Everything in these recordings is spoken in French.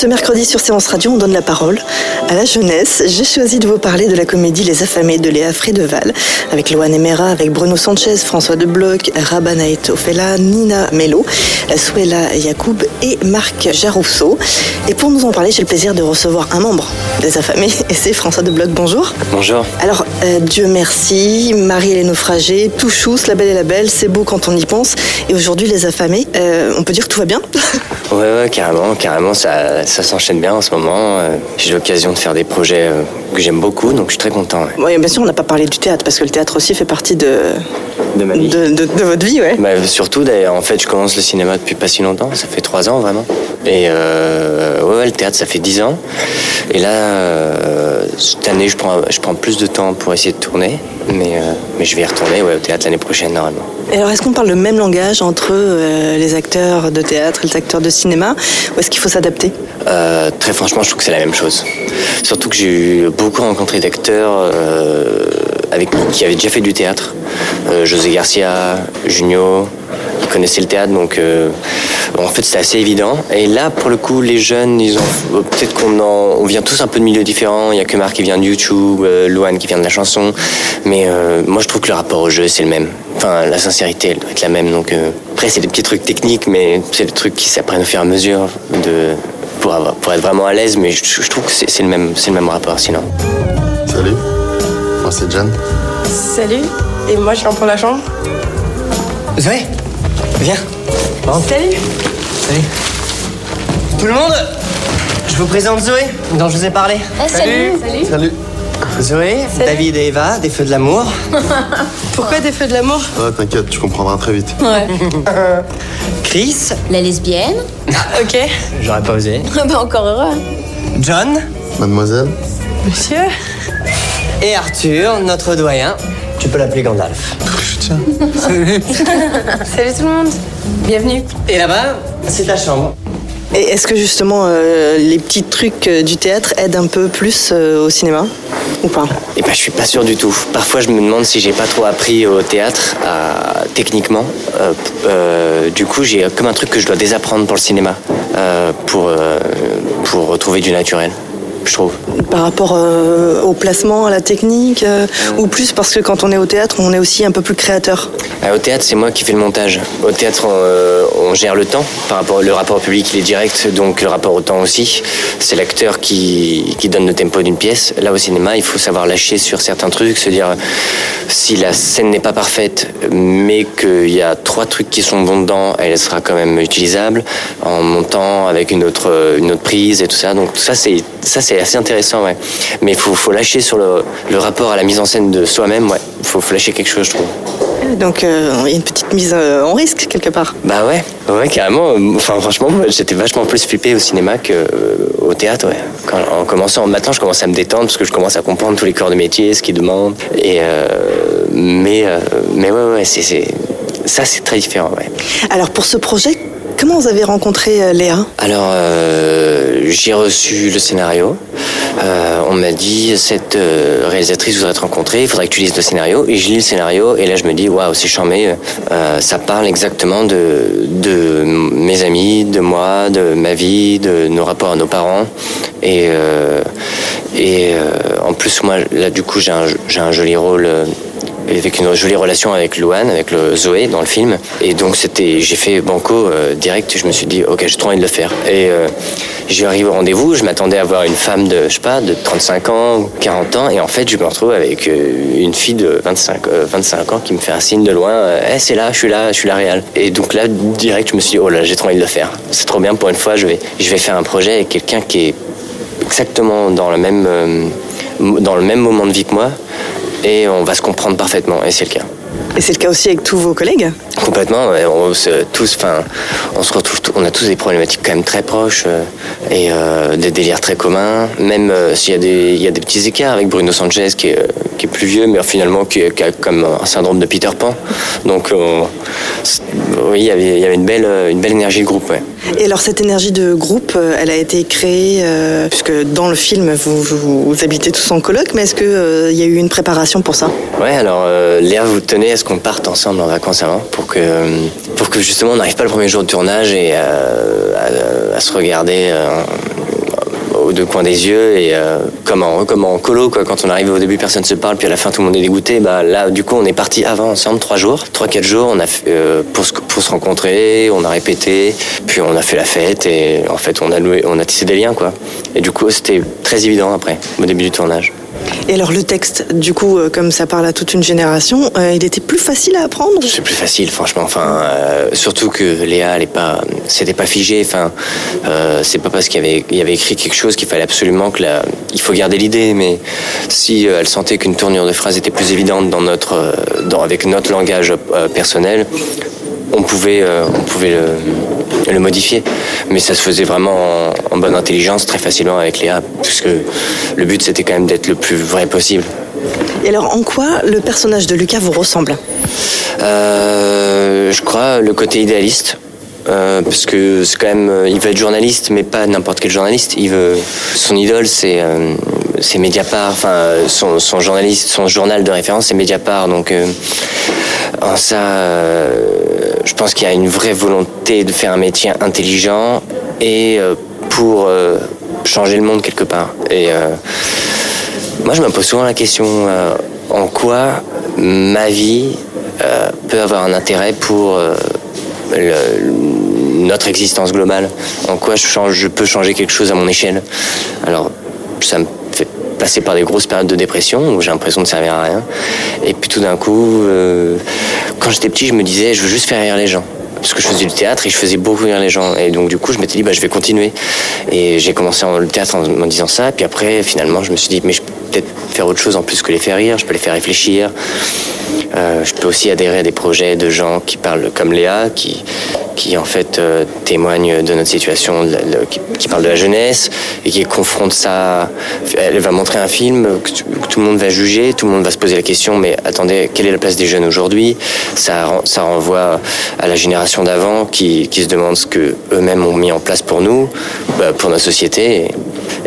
Ce mercredi sur Séance Radio, on donne la parole à la jeunesse. J'ai choisi de vous parler de la comédie Les Affamés de Léa Frédeval, avec Loane Emera, avec Bruno Sanchez, François de Bloch, Rabanaït Ofela, Nina Mello, Suela Yacoub et Marc Jarousseau. Et pour nous en parler, j'ai le plaisir de recevoir un membre des Affamés, et c'est François de Bloch. Bonjour. Bonjour. Alors, euh, Dieu merci, Marie et les naufragés, tout chousse, la belle et la belle, c'est beau quand on y pense. Et aujourd'hui, Les Affamés, euh, on peut dire que tout va bien Ouais, ouais, carrément, carrément, ça, ça s'enchaîne bien en ce moment. Euh, J'ai l'occasion de faire des projets euh, que j'aime beaucoup, donc je suis très content. ouais. Oui, bien sûr, on n'a pas parlé du théâtre, parce que le théâtre aussi fait partie de, De ma vie. de, de- de votre vie, ouais. Bah, surtout, d'ailleurs, en fait, je commence le cinéma depuis pas si longtemps, ça fait trois ans vraiment. Et euh, ouais, ouais, le théâtre, ça fait dix ans. Et là, euh, cette année, je prends, je prends plus de temps pour essayer de tourner, mais, euh, mais je vais y retourner ouais, au théâtre l'année prochaine normalement. Et alors, est-ce qu'on parle le même langage entre les acteurs de théâtre et les acteurs de cinéma, ou est-ce qu'il faut s'adapter? Très franchement, je trouve que c'est la même chose. Surtout que j'ai eu beaucoup rencontré d'acteurs euh, avec qui avaient déjà fait du théâtre. Euh, José Garcia, Junio, ils connaissaient le théâtre, donc euh, en fait c'était assez évident. Et là, pour le coup, les jeunes, ils ont euh, peut-être qu'on on vient tous un peu de milieux différents. Il y a que Marc qui vient de YouTube, euh, Luan qui vient de la chanson, mais moi je trouve que le rapport au jeu c'est le même. Enfin, la sincérité, elle doit être la même. Donc après, c'est des petits trucs techniques, mais c'est des trucs qui s'apprennent au fur et à mesure de pour, avoir- pour être vraiment à l'aise, mais je, je trouve que c'est c'est le même, c'est le même rapport sinon. Salut, moi c'est John. Salut, et moi je viens pour la chambre. Zoé, viens. Salut Salut. Tout le monde, je vous présente Zoé, dont je vous ai parlé. salut Salut. Zoé, David et Eva, des feux de l'amour. Pourquoi des feux de l'amour? Ouais, t'inquiète, tu comprendras très vite. Ouais. Chris, La lesbienne ok. j'aurais pas osé. Bah encore heureux. John Mademoiselle Monsieur et Arthur, notre doyen. Tu peux l'appeler Gandalf. Salut tout le monde. Bienvenue. Et là-bas, c'est ta chambre. Et est-ce que justement euh, les petits trucs euh, du théâtre aident un peu plus euh, au cinéma ou pas? Et ben, je suis pas sûr du tout. Parfois, je me demande si j'ai pas trop appris au théâtre, techniquement. Du coup, j'ai comme un truc que je dois désapprendre pour le cinéma, pour, pour retrouver du naturel, je trouve. Par rapport euh, au placement, à la technique, euh, ou plus parce que quand on est au théâtre, on est aussi un peu plus créateur Ah, Au théâtre, c'est moi qui fais le montage. Au théâtre, on, euh, on gère le temps. Par rapport, le rapport au public, il est direct, donc le rapport au temps aussi. C'est l'acteur qui, qui donne le tempo d'une pièce. Là, au cinéma, il faut savoir lâcher sur certains trucs, se dire si la scène n'est pas parfaite, mais qu'il y a trois trucs qui sont bons dedans, elle sera quand même utilisable en montant avec une autre, une autre prise et tout ça. Donc ça, c'est ça, c'est assez intéressant, ouais. Mais il faut, faut lâcher sur le, le rapport à la mise en scène de soi-même, ouais. Il faut, faut lâcher quelque chose, je trouve. Donc euh, il y a une petite mise euh, en risque quelque part. Bah ouais, ouais carrément. Enfin franchement, j'étais vachement plus flippé au cinéma que euh, théâtre. Ouais. Quand, en commençant, maintenant, je commence à me détendre parce que je commence à comprendre tous les corps de métier, ce qu'ils demandent. Et euh, mais euh, mais ouais ouais, c'est- ça c'est très différent. Ouais. Alors pour ce projet, comment vous avez rencontré euh, Léa? Alors, euh, j'ai reçu le scénario. Euh, on m'a dit cette réalisatrice voudrait te rencontrer, il faudrait que tu lises le scénario. Et je lis le scénario et là je me dis waouh c'est charmé. Ça parle exactement de mes amis, de moi, de ma vie, de nos rapports à nos parents. Et en plus moi là du coup j'ai un joli rôle. Euh, avec une jolie relation avec Louane, avec le Zoé dans le film. Et donc c'était, j'ai fait banco euh, direct. Je me suis dit, ok, j'ai trop envie de le faire. Et euh, j'arrive au rendez-vous. Je m'attendais à voir une femme de, je sais pas, de 35 ans ou 40 ans. Et en fait, je me retrouve avec euh, une fille de 25, euh, 25 ans qui me fait un signe de loin. Euh, Eh, c'est là, je suis là, je suis la réelle. Et donc là, direct, je me suis dit, oh là, j'ai trop envie de le faire. C'est trop bien pour une fois. Je vais, je vais faire un projet avec quelqu'un qui est exactement dans le même, euh, dans le même moment de vie que moi et on va se comprendre parfaitement et c'est le cas. Et c'est le cas aussi avec tous vos collègues Complètement, on se, tous, enfin, on se retrouve, on a tous des problématiques quand même très proches euh, et euh, des délires très communs. Même euh, s'il y a des, il y a des petits écarts avec Bruno Sanchez qui est, qui est plus vieux, mais finalement qui, qui a comme un syndrome de Peter Pan. Donc, oui, il y avait, il y avait une belle, une belle énergie de groupe. Ouais. Et alors cette énergie de groupe, elle a été créée, euh, puisque dans le film vous, vous, vous habitez tous en coloc, mais est-ce qu'il y a eu une préparation pour ça? Ouais, alors Léa, vous tenez qu'on parte ensemble en vacances avant pour que, pour que justement on n'arrive pas le premier jour de tournage et euh, à, se regarder euh, aux deux coins des yeux et euh, comme, en, colo quoi. Quand on arrive au début, personne se parle, puis à la fin tout le monde est dégoûté. Bah là, du coup, on est parti avant ensemble trois jours, trois quatre jours. On a fait, euh, pour se, pour se rencontrer, on a répété, puis on a fait la fête et en fait on a loué, on a tissé des liens quoi. Et du coup, c'était très évident après, au début du tournage. Et alors le texte, du coup, euh, comme ça parle à toute une génération, euh, il était plus facile à apprendre? C'est plus facile, franchement. Enfin, euh, surtout que Léa, elle est pas, c'était pas figé. Enfin, euh, c'est pas parce qu'il y avait, écrit quelque chose qu'il fallait absolument que la, il faut garder l'idée. Mais si elle sentait qu'une tournure de phrase était plus évidente dans notre, avec notre langage personnel, on pouvait, euh, on pouvait le, le modifier. Mais ça se faisait vraiment en, en bonne intelligence, très facilement avec Léa, puisque le but c'était quand même d'être le plus vrai possible. Et alors en quoi le personnage de Lucas vous ressemble? Euh, je crois le côté idéaliste. Euh, parce que c'est quand même, il veut être journaliste, mais pas n'importe quel journaliste. Il veut, son idole, c'est c'est Mediapart. Enfin, son, son journaliste, son journal de référence, c'est Mediapart. Donc, euh, en ça, euh, je pense qu'il y a une vraie volonté de faire un métier intelligent et euh, pour euh, changer le monde quelque part. Et euh, moi, je me pose souvent la question en quoi ma vie peut avoir un intérêt pour notre existence globale. En quoi je, change, je peux changer quelque chose à mon échelle. Alors, ça me fait passer par des grosses périodes de dépression où j'ai l'impression de servir à rien. Et puis tout d'un coup, quand j'étais petit, je me disais, je veux juste faire rire les gens. Parce que je faisais du théâtre et je faisais beaucoup rire les gens. Et donc, du coup, je m'étais dit, bah, je vais continuer. Et j'ai commencé en- le théâtre en me disant ça. Puis après, finalement, je me suis dit, mais je peut-être faire autre chose en plus que les faire rire. Je peux les faire réfléchir. Euh, je peux aussi adhérer à des projets de gens qui parlent comme Léa, qui, qui en fait euh, témoignent de notre situation, qui, parlent de la jeunesse et qui confrontent ça. Elle va montrer un film que, tout le monde va juger, tout le monde va se poser la question mais attendez, quelle est la place des jeunes aujourd'hui? Ça, ça renvoie à la génération d'avant qui, qui se demande ce que eux-mêmes ont mis en place pour nous, bah, pour notre société.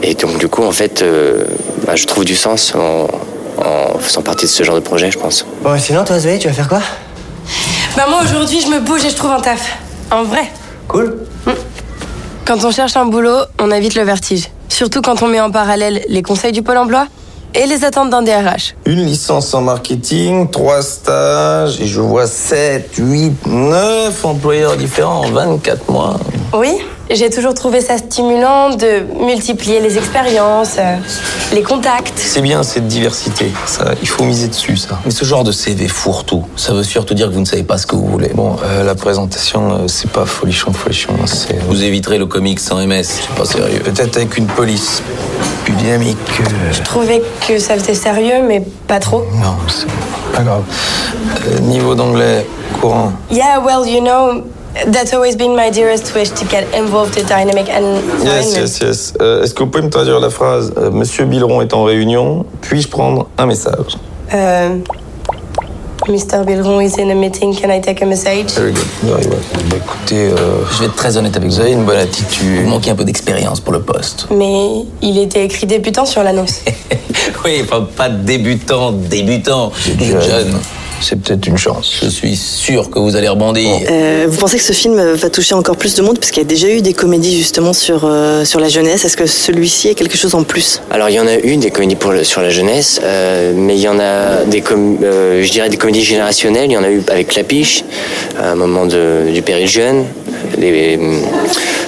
Et donc du coup, en fait, euh, bah, je trouve du sens en, en faisant partie de ce genre de projet, je pense. Bon, sinon, toi, Zoé, tu vas faire quoi? Bah moi aujourd'hui je me bouge et je trouve un taf. En vrai. Cool. Quand on cherche un boulot, on évite le vertige. Surtout quand on met en parallèle les conseils du Pôle emploi et les attentes d'un DRH. Une licence en marketing, trois stages, et je vois 7, 8, 9 employeurs différents en 24 mois. Oui, j'ai toujours trouvé ça stimulant de multiplier les expériences, euh, les contacts. C'est bien cette diversité, ça, il faut miser dessus, ça. Mais ce genre de CV fourre-tout, ça veut surtout dire que vous ne savez pas ce que vous voulez. Bon, euh, la présentation, euh, c'est pas folichon, folichon, c'est... Vous éviterez le comique sans MS, c'est pas sérieux. Peut-être avec une police plus dynamique. euh, Je trouvais que ça faisait sérieux, mais pas trop. Non, c'est pas grave. Euh, niveau d'anglais, courant. Yeah, well, you know, that's always been my dearest wish to get involved in dynamic environment. Yes, yes, yes. Euh, Est-ce que vous pouvez me traduire la phrase euh, Monsieur Billeron est en réunion, puis-je prendre un message? Euh, Mr. Bilron is in a meeting, can I take a message? Very good. Very well. Bah, écoutez, euh, Je vais être très honnête avec vous vous. avez une bonne attitude. Vous manquez un peu d'expérience pour le poste. Mais il était écrit débutant sur l'annonce. oui, enfin, pas débutant, débutant. Êtes jeune. C'est peut-être une chance. Je suis sûr que vous allez rebondir. Euh, Vous pensez que ce film va toucher encore plus de monde? Parce qu'il y a déjà eu des comédies justement sur, euh, sur la jeunesse. Est-ce que celui-ci est quelque chose en plus? Alors il y en a eu des comédies pour le- sur la jeunesse, euh, mais il y en a des com- euh, je dirais des comédies générationnelles. Il y en a eu avec Clapiche, à un moment de, du péril jeune, les,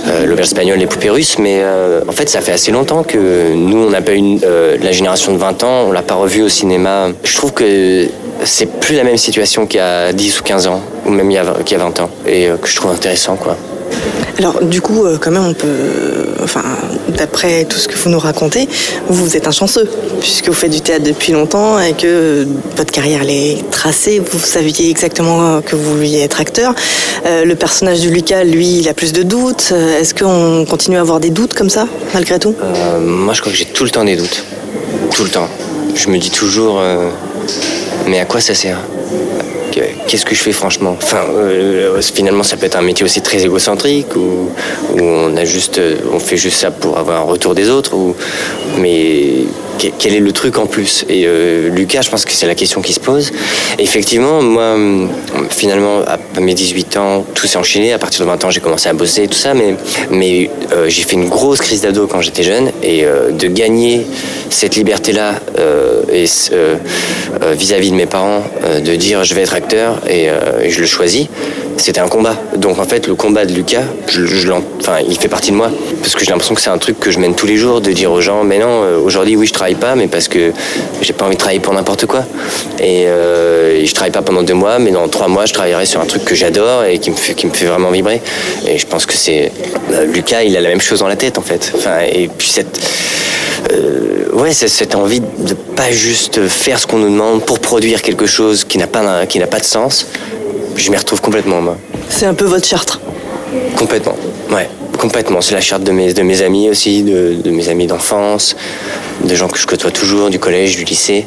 euh, l'auberge espagnole, les poupées russes. Mais euh, en fait, ça fait assez longtemps que nous, on n'a pas eu euh, la génération de 20 ans, on l'a pas revu au cinéma. Je trouve que c'est plus la même situation qu'il y a 10 ou 15 ans, ou même il y a, vingt- qu'il y a 20 ans, et euh, que je trouve intéressant, quoi. Alors du coup, quand même, on peut... Enfin, d'après tout ce que vous nous racontez, vous êtes un chanceux, puisque vous faites du théâtre depuis longtemps et que votre carrière est tracée, vous saviez exactement que vous vouliez être acteur. Euh, le personnage de Lucas, lui, il a plus de doutes. Euh, Est-ce qu'on continue à avoir des doutes comme ça, malgré tout? Euh, moi, je crois que j'ai tout le temps des doutes. Tout le temps. Je me dis toujours, mais à quoi ça sert? Que- Qu'est-ce que je fais franchement? Enfin, euh, finalement, ça peut être un métier aussi très égocentrique où, on a euh, on fait juste ça pour avoir un retour des autres. Ou, mais quel est le truc en plus? Et euh, Lucas, je pense que c'est la question qui se pose. Effectivement, moi, hum, finalement, à mes 18 ans, tout s'est enchaîné. À partir de 20 ans, j'ai commencé à bosser et tout ça, mais, euh, j'ai fait une grosse crise d'ado quand j'étais jeune et euh, de gagner cette liberté-là vis-à-vis de mes parents, de dire je vais être acteur et je le choisis, c'était un combat. Donc en fait, le combat de Lucas, enfin, il fait partie de moi parce que j'ai l'impression que c'est un truc que je mène tous les jours, de dire aux gens, mais non, euh, aujourd'hui oui je travaille pas, mais parce que j'ai pas envie de travailler pour n'importe quoi. Et, euh, je travaille pas pendant deux mois, mais dans trois mois je travaillerai sur un truc que j'adore et qui me fait, qui me fait vraiment vibrer. Et je pense que c'est euh, Lucas, il a la même chose dans la tête en fait. Et puis cette euh, ouais, cette envie de pas juste faire ce qu'on nous demande pour produire quelque chose qui n'a pas qui n'a pas de sens. Je m'y retrouve complètement moi. C'est un peu votre charte. Complètement. Ouais, complètement. C'est la charte de mes de mes amis aussi, de, de mes amis d'enfance, de gens que je côtoie toujours, du collège, du lycée,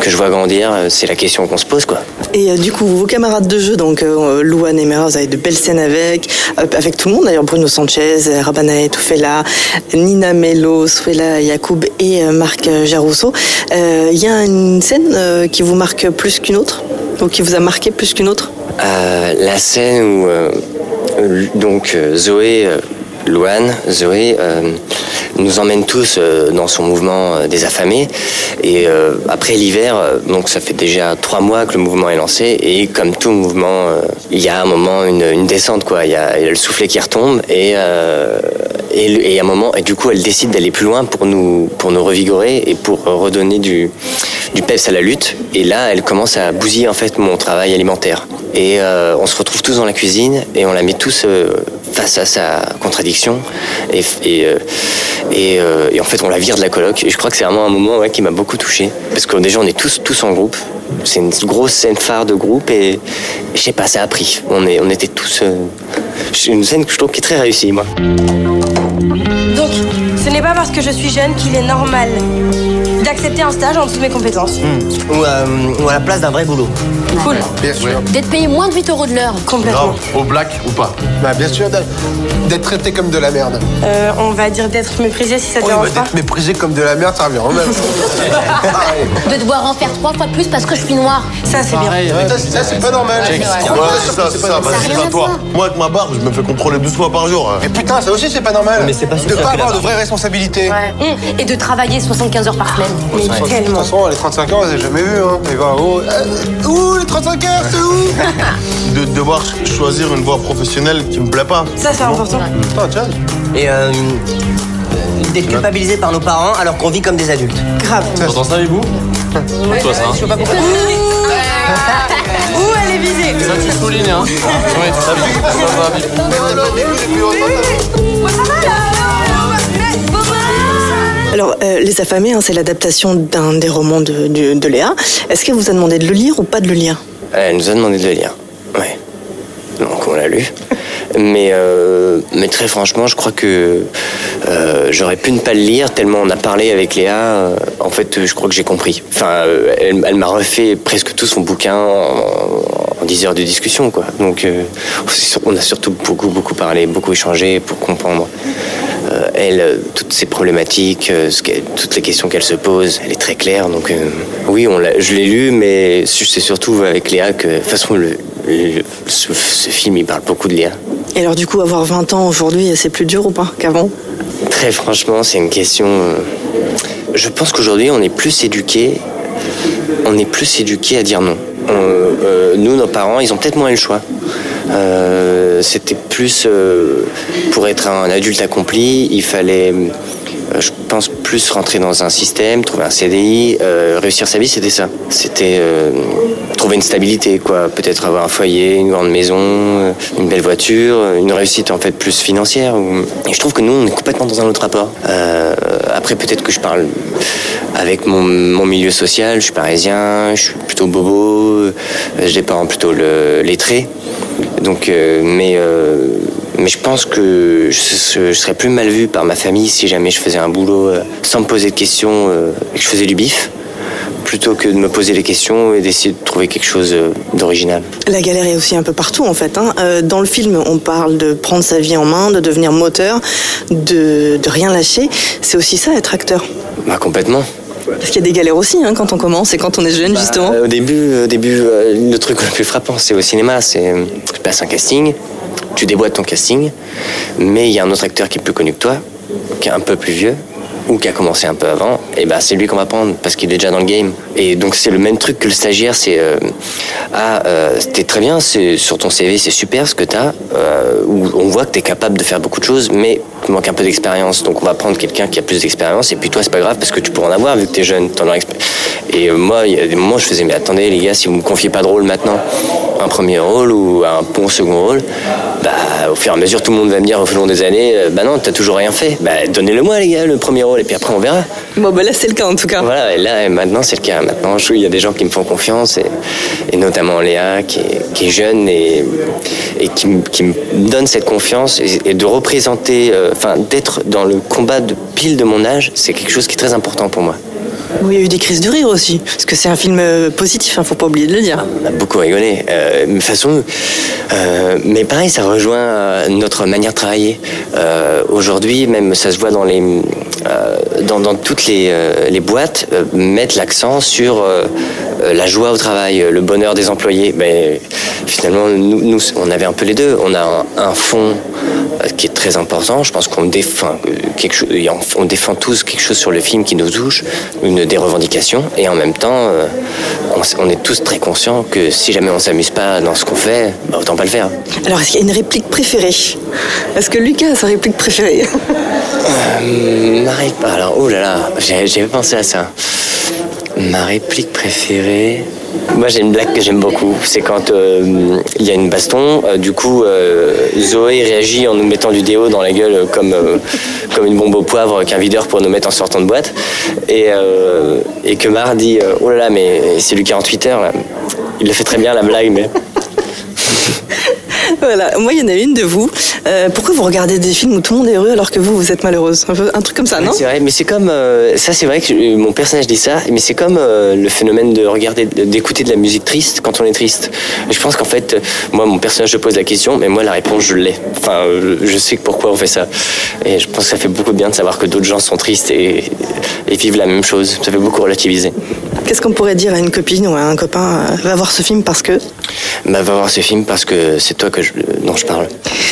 que je vois grandir. euh, C'est la question qu'on se pose quoi. Et euh, du coup, vos camarades de jeu, donc euh, Louane et Mera, vous avez de belles scènes avec, euh, avec tout le monde. D'ailleurs, Bruno Sanchez, euh, Rabana Toufela, Nina Mello, Suela Yacoub et Marc Jarousso. Euh, Il y a une scène qui vous marque plus qu'une autre? Ou qui vous a marqué plus qu'une autre? La scène où donc Zoé, euh, Louane, Zoé nous emmène tous euh, dans son mouvement euh, des affamés. Et euh, après l'hiver, donc ça fait déjà trois mois que le mouvement est lancé. Et comme tout mouvement, il y a un moment une, une descente quoi, il y, a, il y a le soufflet qui retombe et et, et à un moment et du coup elle décide d'aller plus loin pour nous pour nous revigorer et pour redonner du du peps à la lutte. Et là elle commence à bousiller en fait mon travail alimentaire. Et euh, on se retrouve tous dans la cuisine et on la met tous euh, face à sa contradiction et, et, euh, euh, et en fait on la vire de la coloc. Et je crois que c'est vraiment un moment qui m'a beaucoup touché. Parce que déjà on est tous tous en groupe. C'est une grosse scène phare de groupe et je sais pas ça a pris on, est, on était tous euh, une scène que je trouve qui est très réussie moi. Donc, ce n'est pas parce que je suis jeune qu'il est normal d'accepter un stage en dessous de mes compétences. Ou, euh, ou à la place d'un vrai boulot. Cool. Bien sûr. D'être payé moins de 8 euros de l'heure. Complètement. Au black ou pas Bah bien sûr, d'être- traité comme de la merde. Euh, on va dire d'être méprisé si ça te Oui, dérange bah, pas. d'être méprisé comme de la merde, ça revient au même. De devoir en faire trois fois plus parce que je suis noire. Ça, c'est bien. Ça, c'est- ça, c'est pas normal. Ouais, ça, c'est toi. Moi, avec ma barbe, je me fais contrôler 12 fois par jour. hein. Mais putain, ça aussi, c'est pas normal. Mais c'est pas De pas avoir de vraies responsabilités. Hum, Et de travailler 75 heures par semaine. Mais De toute tellement. façon, les 35 ans, j'ai jamais vu. Hein. Et bah, oh, euh, où les 35 heures, c'est où De devoir choisir une voie professionnelle qui me plaît pas. Ça, c'est important. Tiens. Et euh, d'être culpabilisé par nos parents alors qu'on vit comme des adultes. Grave. T'entends ça avec vous Toi ça. hein Je vois pas pourquoi. Ouh, elle est visée. Ça tu soulignes hein Ouais, ça va, ça va vite. Alors, euh, Les Affamés, hein, c'est l'adaptation d'un des romans de, de- Léa. Est-ce qu'elle vous a demandé de le lire ou pas de le lire? Elle nous a demandé de le lire. Ouais. Donc on l'a lu. Mais, euh, mais très franchement, je crois que euh, j'aurais pu ne pas le lire tellement on a parlé avec Léa. en fait, je crois que j'ai compris. Enfin, elle, m'a refait presque tout son bouquin en, en 10 heures de discussion. Quoi. Donc on a surtout beaucoup, beaucoup parlé, beaucoup échangé pour comprendre. Euh, elle, euh, toutes ses problématiques, euh, ce toutes les questions qu'elle se pose, elle est très claire. Donc euh, oui, on je l'ai lu, mais c'est surtout avec Léa que, de toute façon, le, le- ce, ce film, il parle beaucoup de Léa. Et alors, du coup, avoir 20 ans aujourd'hui, c'est plus dur ou pas qu'avant? Très franchement, c'est une question. Je pense qu'aujourd'hui, on est plus éduqués. On est plus éduqués à dire non. On- euh, nous, nos parents, ils ont peut-être moins eu le choix. Euh, C'était plus euh, pour être un adulte accompli, il fallait, euh, je pense, plus rentrer dans un système, trouver un CDI, euh, réussir sa vie, c'était ça. C'était trouver une stabilité, quoi. Peut-être avoir un foyer, une grande maison, une belle voiture, une réussite en fait plus financière. Et je trouve que nous, on est complètement dans un autre rapport. Après, peut-être que je parle avec mon, milieu social. Je suis parisien, je suis plutôt bobo, j'ai des parents plutôt le, lettrés. Donc, euh, mais, euh, mais je pense que je, je serais plus mal vu par ma famille si jamais je faisais un boulot euh, sans me poser de questions et que je faisais du bif, plutôt que de me poser des questions et d'essayer de trouver quelque chose d'original. La galère est aussi un peu partout en fait. hein. Dans le film, on parle de prendre sa vie en main, de devenir moteur, de, de rien lâcher. C'est aussi ça être acteur. Bah, complètement. Parce qu'il y a des galères aussi hein, quand on commence et quand on est jeune justement. Bah, au début, au début euh, le truc le plus frappant, c'est au cinéma. C'est euh, tu passes un casting, tu déboîtes ton casting, mais il y a un autre acteur qui est plus connu que toi, qui est un peu plus vieux ou qui a commencé un peu avant, et ben c'est lui qu'on va prendre parce qu'il est déjà dans le game. Et donc c'est le même truc que le stagiaire, c'est euh, ah euh, t'es très bien, c'est sur ton CV c'est super ce que t'as, euh, on voit que t'es capable de faire beaucoup de choses, mais tu manques un peu d'expérience. Donc on va prendre quelqu'un qui a plus d'expérience, et puis toi c'est pas grave parce que tu pourras en avoir vu que t'es jeune, t'en expé- Et euh, moi il y a des moments je faisais mais attendez les gars si vous me confiez pas de rôle maintenant, un premier rôle ou un bon second rôle, bah au fur et à mesure tout le monde va me dire au long des années, bah non t'as toujours rien fait, bah donnez-le moi les gars le premier rôle et puis après on verra. Bon bah là c'est le cas en tout cas. Voilà, et là, et maintenant, c'est le cas. Maintenant, je- il y a des gens qui me font confiance, et, et notamment Léa, qui est, qui est jeune et, et qui, me- qui me donne cette confiance. Et, et de représenter, euh, enfin, d'être dans le combat de pile de mon âge, c'est quelque chose qui est très important pour moi. Oui, il y a eu des crises de rire aussi. Parce que c'est un film euh, positif, hein, faut pas oublier de le dire. On a beaucoup rigolé. Euh, de toute façon, euh, mais pareil, ça rejoint euh, notre manière de travailler. Aujourd'hui, même ça se voit dans les, dans, toutes les, boîtes, mettre l'accent sur la joie au travail, le bonheur des employés. Mais finalement, nous, on avait un peu les deux. On a un, un fond qui est très important. Je pense qu'on défend euh, quelque chose, on, défend tous quelque chose sur le film qui nous touche, une des revendications, et en même temps, euh, on, est tous très conscients que si jamais on s'amuse pas dans ce qu'on fait, bah, autant pas le faire. Alors est-ce qu'il y a une réplique préférée? Est-ce que Lucas a sa réplique préférée? Euh, Alors, oh là là, pas pensé à ça. Ma réplique préférée. Moi, j'ai une blague que j'aime beaucoup. C'est quand euh, il y a une baston. euh, du coup, euh, Zoé réagit en nous mettant du déo dans la gueule comme, comme une bombe au poivre qu'un videur pour nous mettre en sortant de boîte. Et, que Mar dit Oh là là, mais c'est lui 48 heures. Là. Il le fait très bien, la blague, mais. Voilà, moi il y en a une de vous. Euh, pourquoi vous regardez des films où tout le monde est heureux alors que vous, vous êtes malheureuse un, peu- un truc comme ça, non C'est vrai, mais c'est comme euh, ça, c'est vrai que je- mon personnage dit ça, mais c'est comme euh, le phénomène de regarder, d'écouter de la musique triste quand on est triste. Je pense qu'en fait, euh, moi, mon personnage je pose la question, mais moi la réponse je l'ai. Enfin, euh, je sais pourquoi on fait ça. Et je pense que ça fait beaucoup de bien de savoir que d'autres gens sont tristes et, et vivent la même chose. Ça fait beaucoup relativiser. Qu'est-ce qu'on pourrait dire à une copine ou à un copain euh, Va voir ce film parce que? Bah, va voir ce film parce que c'est toi que je, dont je parle.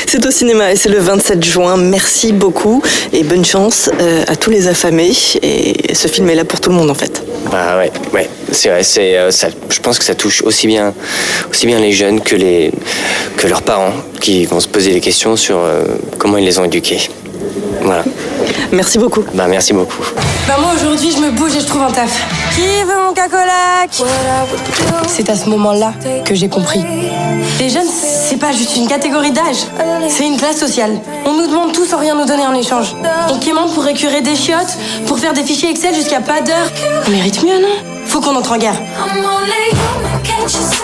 c'est au cinéma et c'est le 27 juin. Merci beaucoup et bonne chance euh, à tous les affamés. Et ce film est là pour tout le monde en fait. Bah ouais, ouais, c'est vrai. C'est, euh, ça, je pense que ça touche aussi bien, aussi bien les jeunes que les, que leurs parents, qui vont se poser des questions sur euh, comment ils les ont éduqués. Voilà. Merci beaucoup. Bah merci beaucoup. Bah moi aujourd'hui je me bouge et je trouve un taf. Qui veut mon cacolac? C'est à ce moment-là que j'ai compris. Les jeunes, c'est pas juste une catégorie d'âge, c'est une classe sociale. On nous demande tout sans rien nous donner en échange. On quémande pour récurer des chiottes, pour faire des fichiers Excel jusqu'à pas d'heure. On mérite mieux, non? Faut qu'on entre en guerre.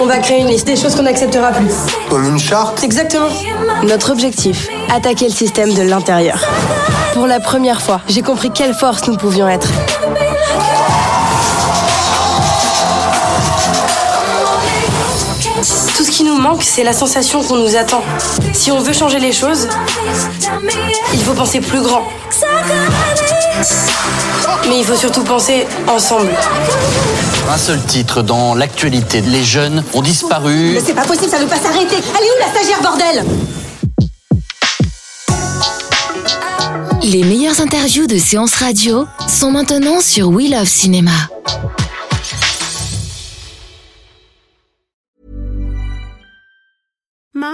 On va créer une liste des choses qu'on n'acceptera plus. Comme une charte Exactement. Notre objectif, attaquer le système de l'intérieur. Pour la première fois, j'ai compris quelle force nous pouvions être. Manque, c'est la sensation qu'on nous attend. Si on veut changer les choses, il faut penser plus grand. Mais il faut surtout penser ensemble. Un seul titre dans l'actualité. Les jeunes ont disparu. Mais c'est pas possible, ça ne peut pas s'arrêter. Elle est où la stagiaire, bordel? Les meilleures interviews de séances radio sont maintenant sur We Love Cinéma.